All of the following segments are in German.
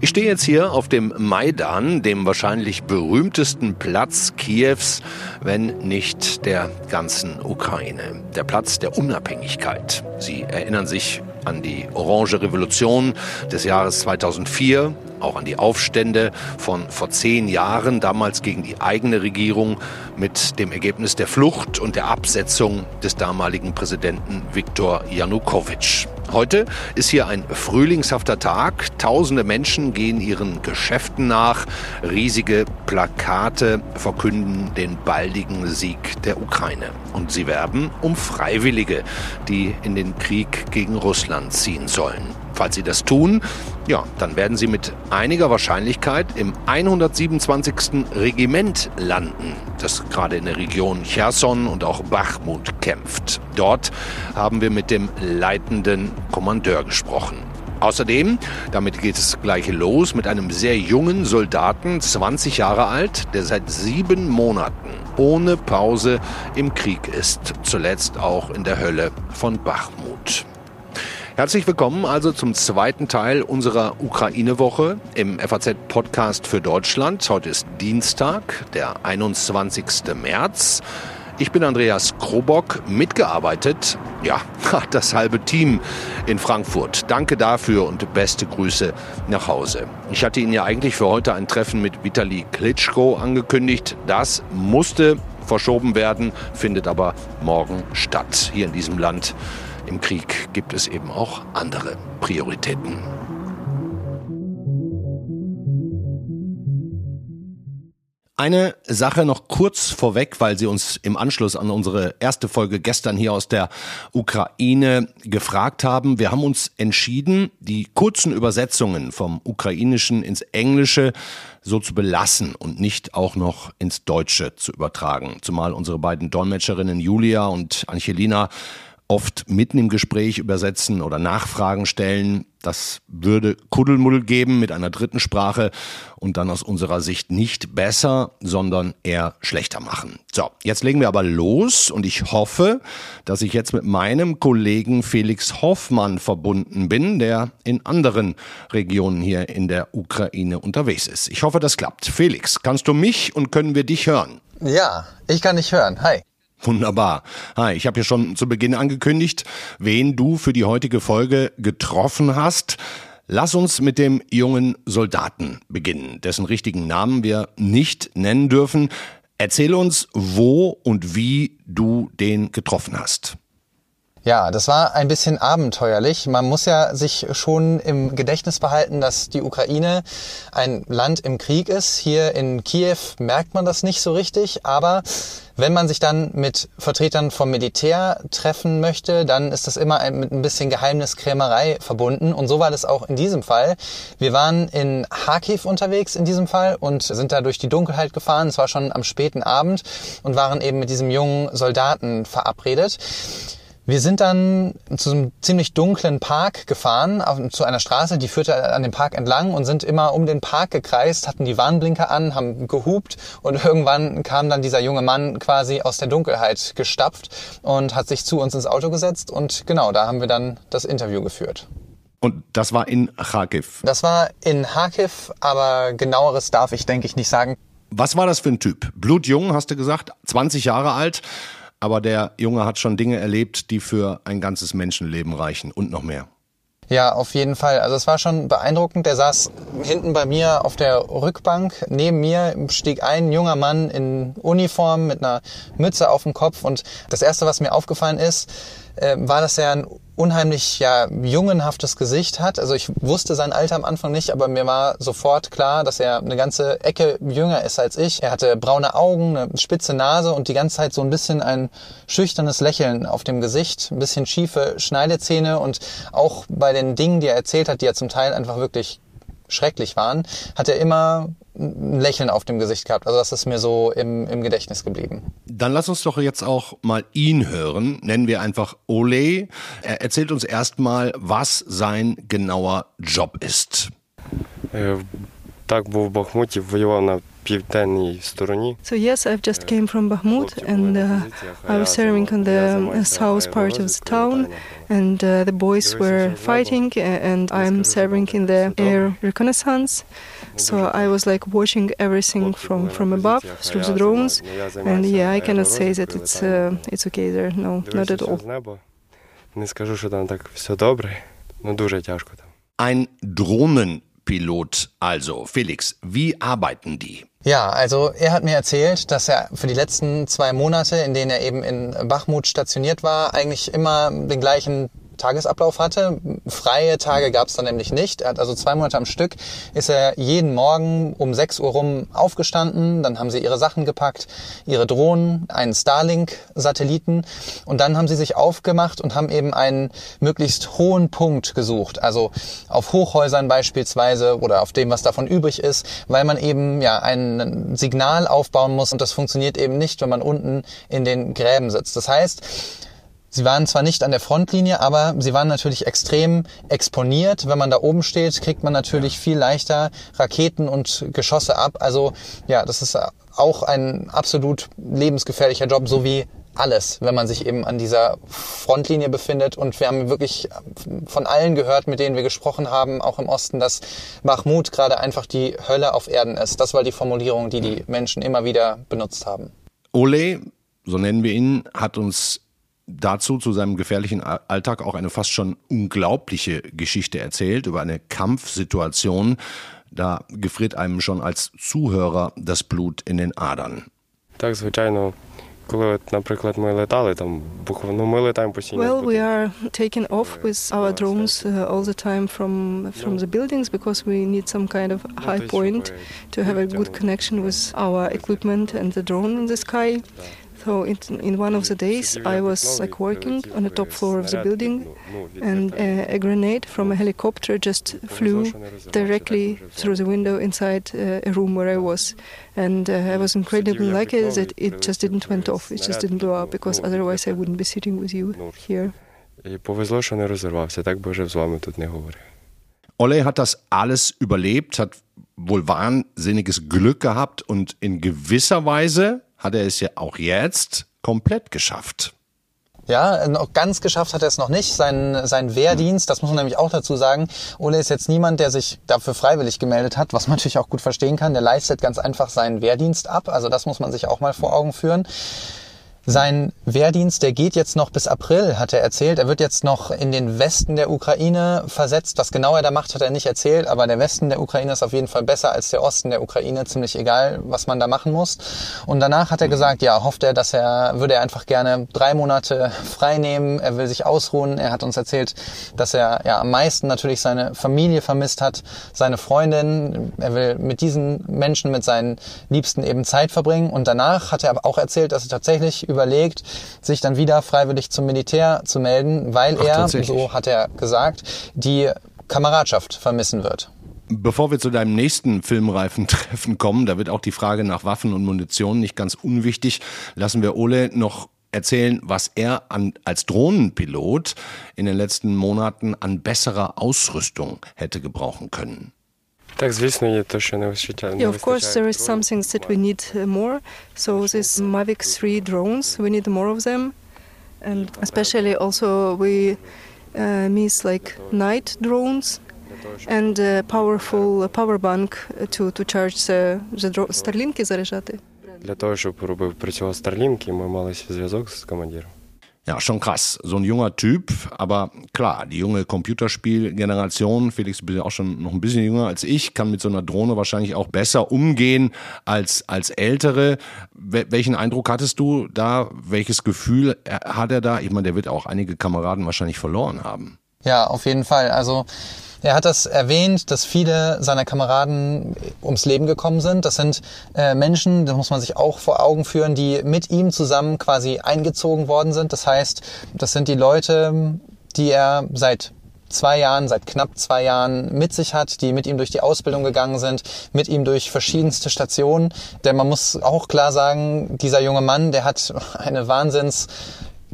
Ich stehe jetzt hier auf dem Maidan, dem wahrscheinlich berühmtesten Platz Kiews, wenn nicht der ganzen Ukraine. Der Platz der Unabhängigkeit. Sie erinnern sich an die Orange Revolution des Jahres 2004, auch an die Aufstände von vor zehn Jahren, damals gegen die eigene Regierung mit dem Ergebnis der Flucht und der Absetzung des damaligen Präsidenten Viktor Janukowitsch. Heute ist hier ein frühlingshafter Tag. Tausende Menschen gehen ihren Geschäften nach. Riesige Plakate verkünden den baldigen Sieg der Ukraine. Und sie werben um Freiwillige, die in den Krieg gegen Russland ziehen sollen. Falls Sie das tun, ja, dann werden Sie mit einiger Wahrscheinlichkeit im 127. Regiment landen, das gerade in der Region Cherson und auch Bachmut kämpft. Dort haben wir mit dem leitenden Kommandeur gesprochen. Außerdem, damit geht es gleich los, mit einem sehr jungen Soldaten, 20 Jahre alt, der seit sieben Monaten ohne Pause im Krieg ist, zuletzt auch in der Hölle von Bachmut. Herzlich willkommen also zum zweiten Teil unserer Ukraine-Woche im FAZ-Podcast für Deutschland. Heute ist Dienstag, der 21. März. Ich bin Andreas Krobock, mitgearbeitet, ja, das halbe Team in Frankfurt. Danke dafür und beste Grüße nach Hause. Ich hatte Ihnen ja eigentlich für heute ein Treffen mit Vitali Klitschko angekündigt. Das musste verschoben werden, findet aber morgen statt hier in diesem Land. Im Krieg gibt es eben auch andere Prioritäten. Eine Sache noch kurz vorweg, weil Sie uns im Anschluss an unsere erste Folge gestern hier aus der Ukraine gefragt haben. Wir haben uns entschieden, die kurzen Übersetzungen vom Ukrainischen ins Englische so zu belassen und nicht auch noch ins Deutsche zu übertragen. Zumal unsere beiden Dolmetscherinnen Julia und Angelina oft mitten im Gespräch übersetzen oder Nachfragen stellen. Das würde Kuddelmuddel geben mit einer dritten Sprache und dann aus unserer Sicht nicht besser, sondern eher schlechter machen. So, jetzt legen wir aber los und ich hoffe, dass ich jetzt mit meinem Kollegen Felix Hoffmann verbunden bin, der in anderen Regionen hier in der Ukraine unterwegs ist. Ich hoffe, das klappt. Felix, kannst du mich und können wir dich hören? Ja, ich kann dich hören. Hi. Wunderbar. Hi, ich habe ja schon zu Beginn angekündigt, wen du für die heutige Folge getroffen hast. Lass uns mit dem jungen Soldaten beginnen, dessen richtigen Namen wir nicht nennen dürfen. Erzähl uns, wo und wie du den getroffen hast. Ja, das war ein bisschen abenteuerlich. Man muss ja sich schon im Gedächtnis behalten, dass die Ukraine ein Land im Krieg ist. Hier in Kiew merkt man das nicht so richtig, aber wenn man sich dann mit Vertretern vom Militär treffen möchte, dann ist das immer mit ein bisschen Geheimniskrämerei verbunden. Und so war das auch in diesem Fall. Wir waren in Kharkiv unterwegs in diesem Fall und sind da durch die Dunkelheit gefahren. Es war schon am späten Abend und waren eben mit diesem jungen Soldaten verabredet. Wir sind dann zu einem ziemlich dunklen Park gefahren, auf, zu einer Straße, die führte an dem Park entlang und sind immer um den Park gekreist, hatten die Warnblinker an, haben gehupt und irgendwann kam dann dieser junge Mann quasi aus der Dunkelheit gestapft und hat sich zu uns ins Auto gesetzt und genau, da haben wir dann das Interview geführt. Und das war in Kharkiv? Das war in Kharkiv, aber genaueres darf ich, denke ich, nicht sagen. Was war das für ein Typ? Blutjung, hast du gesagt, 20 Jahre alt aber der Junge hat schon Dinge erlebt, die für ein ganzes Menschenleben reichen und noch mehr. Ja, auf jeden Fall. Also es war schon beeindruckend. Der saß hinten bei mir auf der Rückbank. Neben mir stieg ein junger Mann in Uniform mit einer Mütze auf dem Kopf. Und das Erste, was mir aufgefallen ist, äh, war, dass er ein unheimlich ja, jungenhaftes Gesicht hat. Also ich wusste sein Alter am Anfang nicht, aber mir war sofort klar, dass er eine ganze Ecke jünger ist als ich. Er hatte braune Augen, eine spitze Nase und die ganze Zeit so ein bisschen ein schüchternes Lächeln auf dem Gesicht, ein bisschen schiefe Schneidezähne und auch bei den Dingen, die er erzählt hat, die ja zum Teil einfach wirklich schrecklich waren, hat er immer ein Lächeln auf dem Gesicht gehabt. Also das ist mir so im, im Gedächtnis geblieben. Dann lass uns doch jetzt auch mal ihn hören. Nennen wir einfach Ole. Er erzählt uns erstmal, was sein genauer Job ist. Так був в Бахмуті, воював на So yes, I've just came from Bakhmut and uh, I was serving on the uh, south part of the town and uh, the boys were fighting and I'm serving in the air reconnaissance. So I was like watching everything from, from above through the drones and yeah, I cannot say that it's, uh, it's okay there, no, not at all. Не скажу, що там так все добре, ну дуже тяжко там. Ein Drohnenpilot also. Felix, wie arbeiten die? Ja, also er hat mir erzählt, dass er für die letzten zwei Monate, in denen er eben in Bachmut stationiert war, eigentlich immer den gleichen Tagesablauf hatte. Freie Tage gab es dann nämlich nicht. Er hat also zwei Monate am Stück ist er jeden Morgen um 6 Uhr rum aufgestanden. Dann haben sie ihre Sachen gepackt, ihre Drohnen, einen Starlink-Satelliten und dann haben sie sich aufgemacht und haben eben einen möglichst hohen Punkt gesucht. Also auf Hochhäusern beispielsweise oder auf dem, was davon übrig ist, weil man eben ja ein Signal aufbauen muss und das funktioniert eben nicht, wenn man unten in den Gräben sitzt. Das heißt, Sie waren zwar nicht an der Frontlinie, aber sie waren natürlich extrem exponiert. Wenn man da oben steht, kriegt man natürlich viel leichter Raketen und Geschosse ab. Also ja, das ist auch ein absolut lebensgefährlicher Job, so wie alles, wenn man sich eben an dieser Frontlinie befindet. Und wir haben wirklich von allen gehört, mit denen wir gesprochen haben, auch im Osten, dass Mahmoud gerade einfach die Hölle auf Erden ist. Das war die Formulierung, die die Menschen immer wieder benutzt haben. Ole, so nennen wir ihn, hat uns dazu zu seinem gefährlichen Alltag auch eine fast schon unglaubliche Geschichte erzählt über eine Kampfsituation. Da gefriert einem schon als Zuhörer das Blut in den Adern. Так, звичайно, коли, наприклад, ми летали, там ну, ми летаємо постійно. Well, we are taking off with our drones uh, all the time from from the buildings because we need some kind of high point to have a good connection with our equipment and the drone in the sky. So in, in one of the days, I was like working on the top floor of the building, and a, a grenade from a helicopter just flew directly through the window inside uh, a room where I was, and uh, I was incredibly lucky that it just didn't went off. It just didn't blow up because otherwise I wouldn't be sitting with you here. І повезло, що не розірвався, так би вже з вами тут не говорив. Ole hat das alles überlebt, hat wohl wahnsinniges Glück gehabt und in gewisser Weise hat er es ja auch jetzt komplett geschafft. Ja, noch ganz geschafft hat er es noch nicht. Sein, sein Wehrdienst, das muss man nämlich auch dazu sagen. Ole ist jetzt niemand, der sich dafür freiwillig gemeldet hat, was man natürlich auch gut verstehen kann. Der leistet ganz einfach seinen Wehrdienst ab. Also das muss man sich auch mal vor Augen führen. Sein Wehrdienst, der geht jetzt noch bis April, hat er erzählt. Er wird jetzt noch in den Westen der Ukraine versetzt. Was genau er da macht, hat er nicht erzählt. Aber der Westen der Ukraine ist auf jeden Fall besser als der Osten der Ukraine. Ziemlich egal, was man da machen muss. Und danach hat er gesagt, ja, hofft er, dass er, würde er einfach gerne drei Monate frei nehmen. Er will sich ausruhen. Er hat uns erzählt, dass er ja am meisten natürlich seine Familie vermisst hat, seine Freundin. Er will mit diesen Menschen, mit seinen Liebsten eben Zeit verbringen. Und danach hat er aber auch erzählt, dass er tatsächlich überlegt, sich dann wieder freiwillig zum Militär zu melden, weil Ach, er, so hat er gesagt, die Kameradschaft vermissen wird. Bevor wir zu deinem nächsten filmreifen Treffen kommen, da wird auch die Frage nach Waffen und Munition nicht ganz unwichtig, lassen wir Ole noch erzählen, was er an, als Drohnenpilot in den letzten Monaten an besserer Ausrüstung hätte gebrauchen können. Yeah, of course, there is some things that we need uh, more. So these Mavic 3 drones, we need more of them, and especially also we uh, miss like night drones and a powerful power bank to to charge the, the Starlink заряджати. Для того, щоб робив працював Starlink, ми мали зв'язок з командиром. Ja, schon krass. So ein junger Typ, aber klar, die junge Computerspielgeneration, Felix, du bist ja auch schon noch ein bisschen jünger als ich, kann mit so einer Drohne wahrscheinlich auch besser umgehen als, als ältere. Welchen Eindruck hattest du da? Welches Gefühl hat er da? Ich meine, der wird auch einige Kameraden wahrscheinlich verloren haben. Ja, auf jeden Fall. Also, er hat das erwähnt, dass viele seiner Kameraden ums Leben gekommen sind. Das sind äh, Menschen, das muss man sich auch vor Augen führen, die mit ihm zusammen quasi eingezogen worden sind. Das heißt, das sind die Leute, die er seit zwei Jahren, seit knapp zwei Jahren mit sich hat, die mit ihm durch die Ausbildung gegangen sind, mit ihm durch verschiedenste Stationen. Denn man muss auch klar sagen, dieser junge Mann, der hat eine Wahnsinns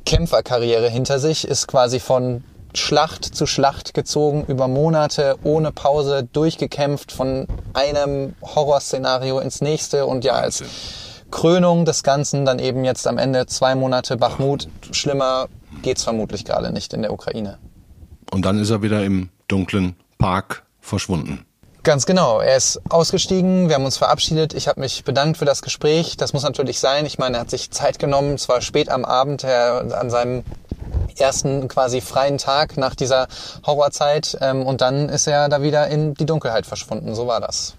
Kämpferkarriere hinter sich, ist quasi von Schlacht zu Schlacht gezogen, über Monate ohne Pause durchgekämpft, von einem Horrorszenario ins nächste und ja, als Krönung des Ganzen dann eben jetzt am Ende zwei Monate Bachmut. Schlimmer geht's vermutlich gerade nicht in der Ukraine. Und dann ist er wieder im dunklen Park verschwunden. Ganz genau. Er ist ausgestiegen, wir haben uns verabschiedet. Ich habe mich bedankt für das Gespräch. Das muss natürlich sein. Ich meine, er hat sich Zeit genommen, zwar spät am Abend, er, an seinem ersten quasi freien Tag nach dieser Horrorzeit. Ähm, und dann ist er da wieder in die Dunkelheit verschwunden. So war das.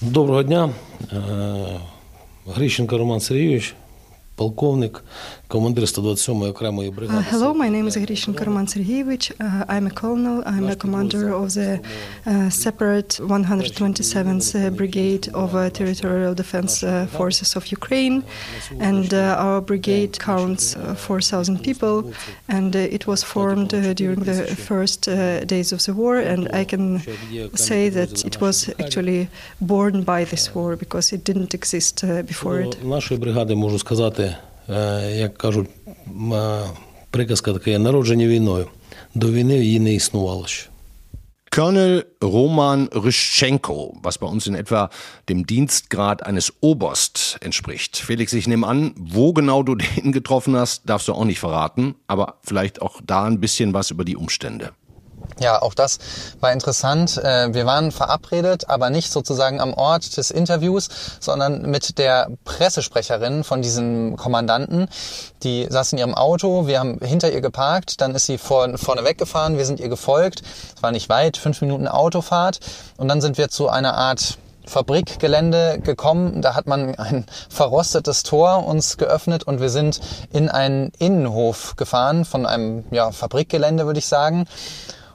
Доброго дня. Грищенко Роман Сергійович, полковник, командир 127-ї окремої Uh, бригади. hello, my name is Grishin Karman Sergeyevich. Uh, I'm a colonel. I'm a commander of the uh, separate 127th uh, Brigade of uh, Territorial Defense uh, Forces of Ukraine. And uh, our brigade counts uh, 4,000 people. And uh, it was formed uh, during the first uh, days of the war. And I can say that it was actually born by this war because it didn't exist uh, before it. До нашої бригади можу сказати, е, як кажуть, м, е, приказка така є народжені війною. До війни її не існувало ще. Colonel Roman Ryschenko, was bei uns in etwa dem Dienstgrad eines Oberst entspricht. Felix, ich nehme an, wo genau du den getroffen hast, darfst du auch nicht verraten, aber vielleicht auch da ein bisschen was über die Umstände. Ja, auch das war interessant. Äh, Wir waren verabredet, aber nicht sozusagen am Ort des Interviews, sondern mit der Pressesprecherin von diesem Kommandanten. Die saß in ihrem Auto, wir haben hinter ihr geparkt, dann ist sie vor, vorne weggefahren, wir sind ihr gefolgt. Es war nicht weit, fünf Minuten Autofahrt. Und dann sind wir zu einer Art Fabrikgelände gekommen. Da hat man ein verrostetes Tor uns geöffnet und wir sind in einen Innenhof gefahren von einem ja, Fabrikgelände, würde ich sagen.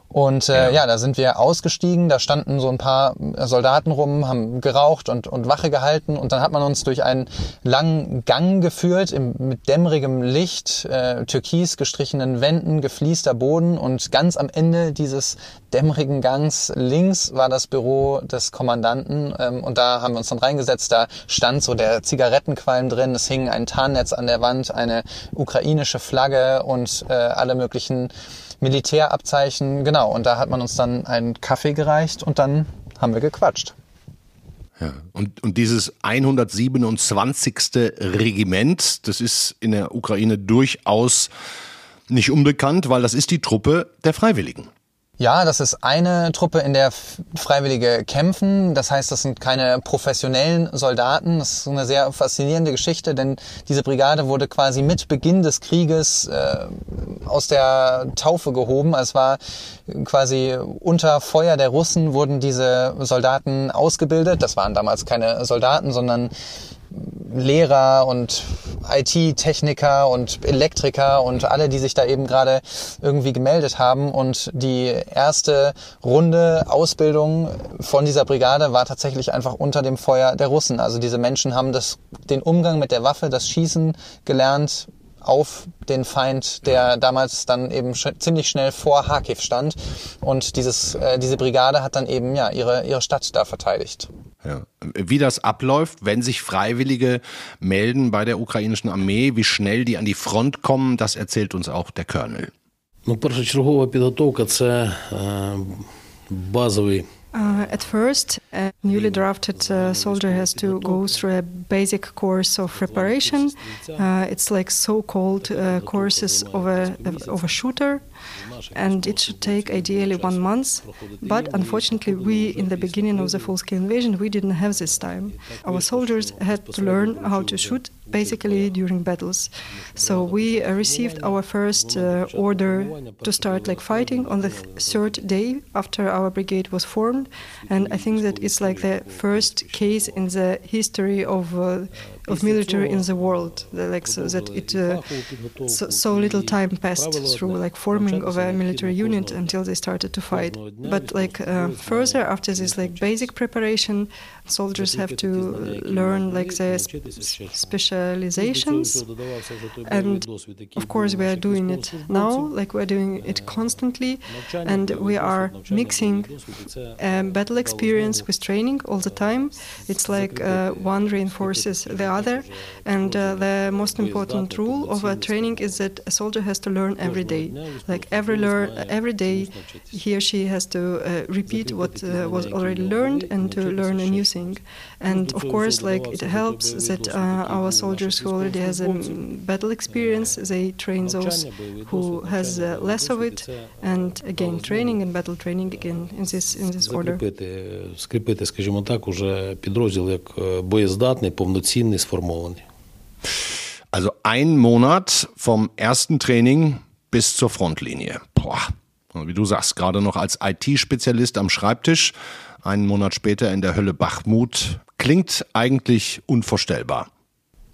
Und äh, ja. da sind wir ausgestiegen, da standen so ein paar Soldaten rum, haben geraucht und, und Wache gehalten. Und dann hat man uns durch einen langen Gang geführt im, mit dämmerigem Licht, äh, türkis gestrichenen Wänden, gefliester Boden. Und ganz am Ende dieses dämmerigen Gangs links war das Büro des Kommandanten. Ähm, und da haben wir uns dann reingesetzt, da stand so der Zigarettenqualm drin, es hing ein Tarnnetz an der Wand, eine ukrainische Flagge und äh, alle möglichen Militärabzeichen, genau. Und da hat man uns dann einen Kaffee gereicht und dann haben wir gequatscht. Ja. Und, und dieses 127. Regiment, das ist in der Ukraine durchaus nicht unbekannt, weil das ist die Truppe der Freiwilligen. Ja, das ist eine Truppe, in der Freiwillige kämpfen. Das heißt, das sind keine professionellen Soldaten. Das ist eine sehr faszinierende Geschichte, denn diese Brigade wurde quasi mit Beginn des Krieges äh, aus der Taufe gehoben. Es war quasi unter Feuer der Russen wurden diese Soldaten ausgebildet. Das waren damals keine Soldaten, sondern Lehrer und IT-Techniker und Elektriker und alle, die sich da eben gerade irgendwie gemeldet haben. Und die erste Runde Ausbildung von dieser Brigade war tatsächlich einfach unter dem Feuer der Russen. Also diese Menschen haben das, den Umgang mit der Waffe, das Schießen gelernt auf den Feind, der damals dann eben sch ziemlich schnell vor Kharkiv stand. Und dieses, äh, diese Brigade hat dann eben ja ihre, ihre Stadt da verteidigt. Ja. Wie das abläuft, wenn sich Freiwillige melden bei der ukrainischen Armee, wie schnell die an die Front kommen, das erzählt uns auch der Colonel. Ну, першочергова підготовка це е, базовий Uh, at first, a newly drafted uh, soldier has to go through a basic course of preparation. Uh, it's like so-called uh, courses of a of a shooter, and it should take ideally one month. But unfortunately, we in the beginning of the full-scale invasion we didn't have this time. Our soldiers had to learn how to shoot basically during battles. So we received our first uh, order to start like fighting on the th third day after our brigade was formed, and I think that it's like the first case in the history of uh, of military in the world, like so that it uh, so, so little time passed through like forming of a military unit until they started to fight. But like uh, further after this like basic preparation, soldiers have to learn like the sp specializations, and of course we are doing it now, like we're doing it constantly, and we are mixing um, battle experience with training all the time. It's like uh, one reinforces the other. And uh, the most important rule of a training is that a soldier has to learn every day. Like every learn every day, he or she has to uh, repeat what uh, was already learned and to learn a new thing. And of course, like it helps that uh, our soldiers who already has a battle experience, they train those who has uh, less of it, and again training and battle training again in this in this order. Скріпити, скріпити, скажімо так, уже підрозділ як е, боєздатний, повноцінний, sformułować. Also ein Monat vom ersten Training bis zur Frontlinie. Boah. Wie du sagst, gerade noch als IT-Spezialist am Schreibtisch, einen Monat später in der Hölle Bachmut, klingt eigentlich unvorstellbar.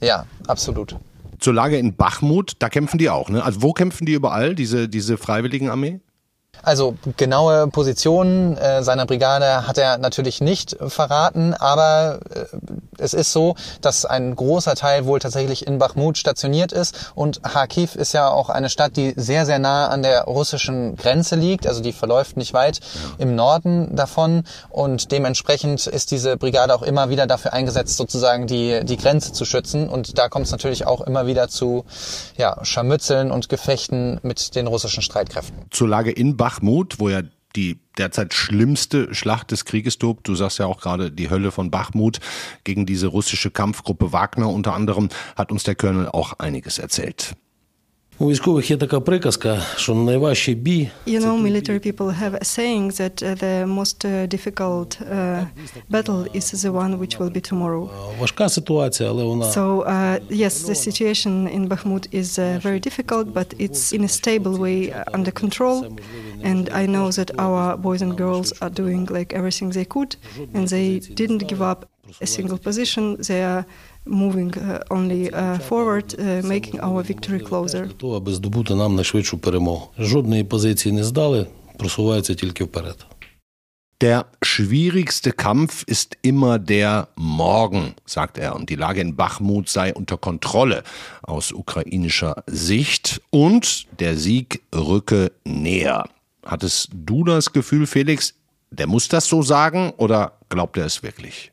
Ja, absolut. Zur Lage in Bachmut, da kämpfen die auch, ne? Also wo kämpfen die überall, diese, diese Freiwilligenarmee? Also genaue Positionen äh, seiner Brigade hat er natürlich nicht verraten, aber äh, es ist so, dass ein großer Teil wohl tatsächlich in Bachmut stationiert ist und Kharkiv ist ja auch eine Stadt, die sehr, sehr nah an der russischen Grenze liegt, also die verläuft nicht weit im Norden davon und dementsprechend ist diese Brigade auch immer wieder dafür eingesetzt, sozusagen die, die Grenze zu schützen. Und da kommt es natürlich auch immer wieder zu ja, Scharmützeln und Gefechten mit den russischen Streitkräften. Zur Lage in Bachmut, wo ja die derzeit schlimmste Schlacht des Krieges tobt. Du sagst ja auch gerade die Hölle von Bachmut gegen diese russische Kampfgruppe Wagner unter anderem, hat uns der Colonel auch einiges erzählt. You know, military people have a saying that uh, the most uh, difficult uh, battle is the one which will be tomorrow. So, uh, yes, the situation in Bakhmut is uh, very difficult, but it's in a stable way uh, under control. And I know that our boys and girls are doing like everything they could, and they didn't give up a single position. They are moving uh, only uh, forward, uh, making our victory closer. для того, аби здобути нам найшвидшу перемогу. Жодної позиції не здали, просуваються тільки вперед. Der schwierigste Kampf ist immer der Morgen, sagt er, und die Lage in Bachmut sei unter Kontrolle aus ukrainischer Sicht und der Sieg rücke näher. Hattest du das Gefühl, Felix, der muss das so sagen oder glaubt er es wirklich?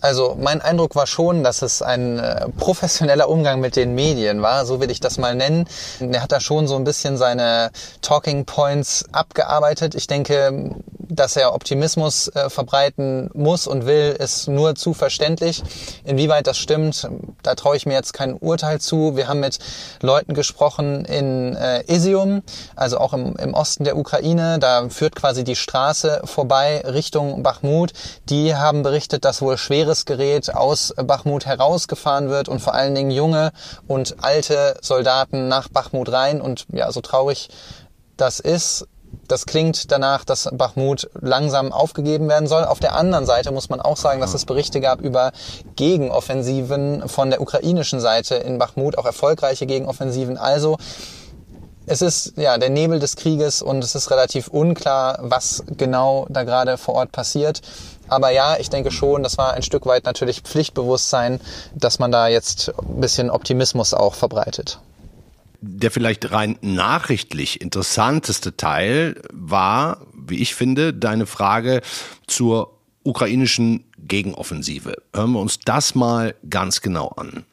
Also mein Eindruck war schon, dass es ein äh, professioneller Umgang mit den Medien war, so will ich das mal nennen. Er hat da schon so ein bisschen seine Talking Points abgearbeitet. Ich denke, dass er Optimismus äh, verbreiten muss und will, ist nur zu verständlich. Inwieweit das stimmt, da traue ich mir jetzt kein Urteil zu. Wir haben mit Leuten gesprochen in äh, Isium, also auch im, im Osten der Ukraine. Da führt quasi die Straße vorbei Richtung Bachmut. Die haben berichtet, dass wohl schweres Gerät aus Bachmut herausgefahren wird und vor allen Dingen junge und alte Soldaten nach Bachmut rein. Und ja, so traurig das ist, das klingt danach, dass Bachmut langsam aufgegeben werden soll. Auf der anderen Seite muss man auch sagen, dass es Berichte gab über Gegenoffensiven von der ukrainischen Seite in Bachmut, auch erfolgreiche Gegenoffensiven. Also es ist ja der Nebel des Krieges und es ist relativ unklar, was genau da gerade vor Ort passiert. Aber ja, ich denke schon, das war ein Stück weit natürlich Pflichtbewusstsein, dass man da jetzt ein bisschen Optimismus auch verbreitet Der vielleicht rein nachrichtlich interessanteste Teil war, wie ich finde, deine Frage zur ukrainischen Gegenoffensive. Hören wir uns das mal ganz genau an.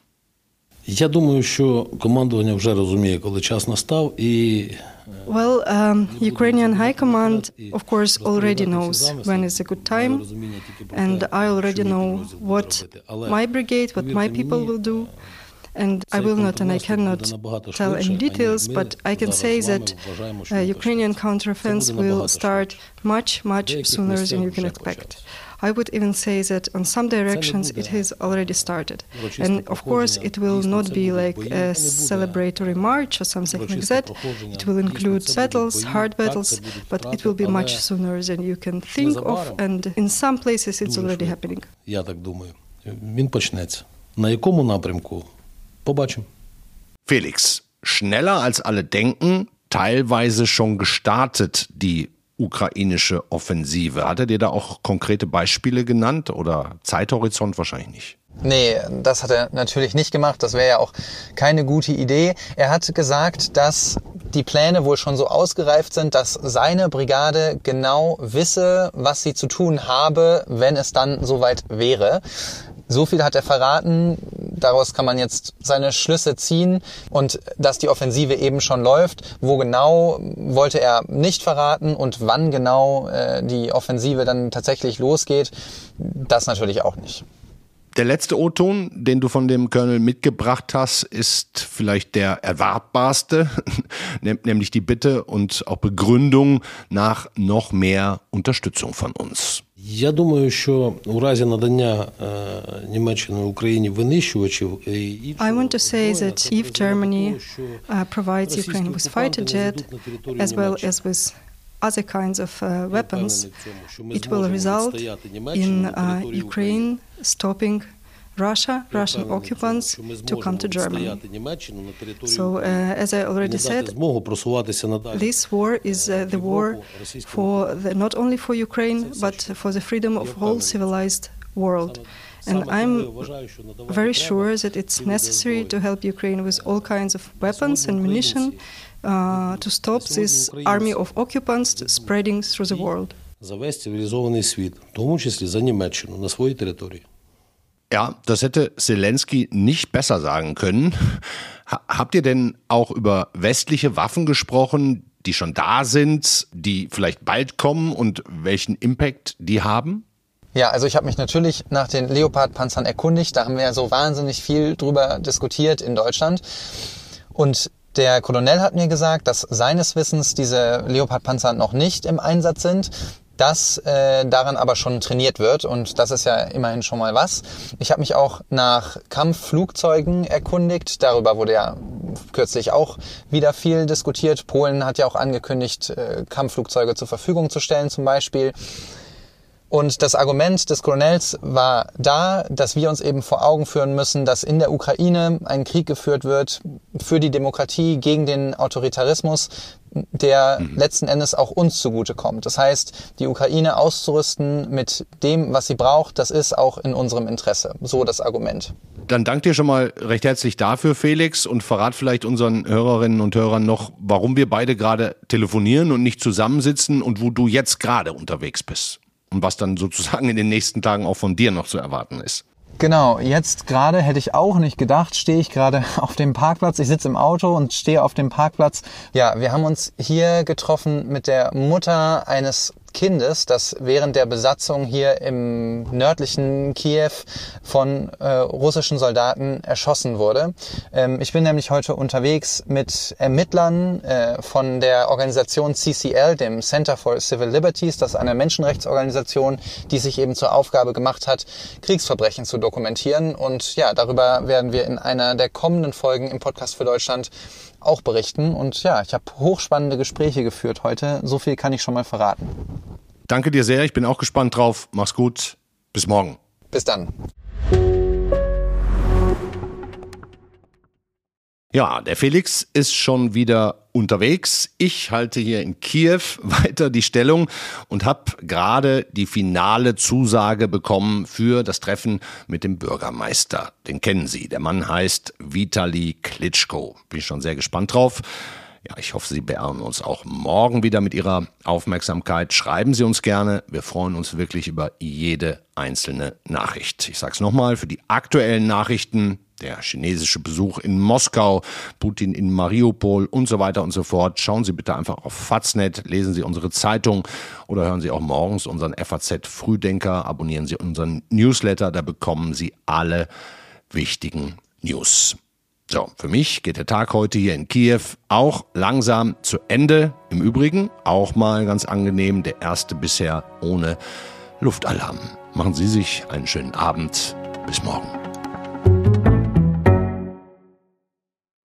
Я думаю, що командування вже розуміє, коли час настав, і Well, um, Ukrainian High Command, of course, already knows when is a good time, and I already know what my brigade, what my people will do. And I will not and I cannot tell any details, but I can say that uh, Ukrainian counteroffense will start much, much sooner than you can expect. I would even say that on some directions it has already started. And of course, it will not be like a celebratory march or something like that. It will include battles, hard battles, but it will be much sooner than you can think of. And in some places, it's already happening. я так думаю, він почнеться. На якому напрямку? Побачимо. Felix, schneller als alle denken, teilweise schon gestartet die ukrainische Offensive. Hat er dir da auch konkrete Beispiele genannt oder Zeithorizont wahrscheinlich nicht? Nee, das hat er natürlich nicht gemacht. Das wäre ja auch keine gute Idee. Er hat gesagt, dass die Pläne wohl schon so ausgereift sind, dass seine Brigade genau wisse, was sie zu tun habe, wenn es dann soweit wäre. So viel hat er verraten. daraus kann man jetzt seine Schlüsse ziehen und dass die Offensive eben schon läuft. Wo genau wollte er nicht verraten und wann genau äh, die Offensive dann tatsächlich losgeht, das natürlich auch nicht. Der letzte O-Ton, den du von dem Colonel mitgebracht hast, ist vielleicht der erwartbarste, nämlich die Bitte und auch Begründung nach noch mehr Unterstützung von uns. Я думаю, що у разі надання Німеччини Україні винищувачів I want to say that if Germany uh, provides Ukraine with fighter jet as well as with other kinds of uh, weapons, it will result in uh, Ukraine stopping Russia, Russian occupants, to come to Germany. So, uh, as I already said, this war is uh, the war for the, not only for Ukraine, but for the freedom of whole civilized world. And I'm very sure that it's necessary to help Ukraine with all kinds of weapons and munition uh, to stop this army of occupants spreading through the world. За весь цивілізований світ, в тому числі за Німеччину на своїй території. Ja, das hätte Zelensky nicht besser sagen können. Habt ihr denn auch über westliche Waffen gesprochen, die schon da sind, die vielleicht bald kommen und welchen Impact die haben? Ja, also ich habe mich natürlich nach den Leopard-Panzern erkundigt. Da haben wir ja so wahnsinnig viel drüber diskutiert in Deutschland. Und der Kolonel hat mir gesagt, dass seines Wissens diese Leopard-Panzer noch nicht im Einsatz sind dass äh, daran aber schon trainiert wird und das ist ja immerhin schon mal was. Ich habe mich auch nach Kampfflugzeugen erkundigt. Darüber wurde ja kürzlich auch wieder viel diskutiert. Polen hat ja auch angekündigt, äh, Kampfflugzeuge zur Verfügung zu stellen zum Beispiel. Und das Argument des Colonels war da, dass wir uns eben vor Augen führen müssen, dass in der Ukraine ein Krieg geführt wird für die Demokratie gegen den Autoritarismus, der mhm. letzten Endes auch uns zugutekommt. Das heißt, die Ukraine auszurüsten mit dem, was sie braucht, das ist auch in unserem Interesse. So das Argument. Dann danke dir schon mal recht herzlich dafür, Felix, und verrat vielleicht unseren Hörerinnen und Hörern noch, warum wir beide gerade telefonieren und nicht zusammensitzen und wo du jetzt gerade unterwegs bist und was dann sozusagen in den nächsten Tagen auch von dir noch zu erwarten ist. Genau, jetzt gerade hätte ich auch nicht gedacht, stehe ich gerade auf dem Parkplatz. Ich sitze im Auto und stehe auf dem Parkplatz. Ja, wir haben uns hier getroffen mit der Mutter eines Kindes, das während der Besatzung hier im nördlichen Kiew von äh, russischen Soldaten erschossen wurde. Ähm, ich bin nämlich heute unterwegs mit Ermittlern äh, von der Organisation CCL, dem Center for Civil Liberties. Das ist eine Menschenrechtsorganisation, die sich eben zur Aufgabe gemacht hat, Kriegsverbrechen zu dokumentieren. Und ja, darüber werden wir in einer der kommenden Folgen im Podcast für Deutschland auch berichten. Und ja, ich habe hochspannende Gespräche geführt heute. So viel kann ich schon mal verraten. Danke dir sehr. Ich bin auch gespannt drauf. Mach's gut. Bis morgen. Bis dann. Ja, der Felix ist schon wieder unterwegs. Ich halte hier in Kiew weiter die Stellung und habe gerade die finale Zusage bekommen für das Treffen mit dem Bürgermeister. Den kennen Sie. Der Mann heißt Vitali Klitschko. Bin schon sehr gespannt drauf. Ja, ich hoffe, Sie beehren uns auch morgen wieder mit Ihrer Aufmerksamkeit. Schreiben Sie uns gerne. Wir freuen uns wirklich über jede einzelne Nachricht. Ich sage es nochmal, für die aktuellen Nachrichten der chinesische Besuch in Moskau, Putin in Mariupol und so weiter und so fort. Schauen Sie bitte einfach auf Faznet, lesen Sie unsere Zeitung oder hören Sie auch morgens unseren FAZ Frühdenker, abonnieren Sie unseren Newsletter, da bekommen Sie alle wichtigen News. So, für mich geht der Tag heute hier in Kiew auch langsam zu Ende. Im Übrigen auch mal ganz angenehm, der erste bisher ohne Luftalarm. Machen Sie sich einen schönen Abend. Bis morgen.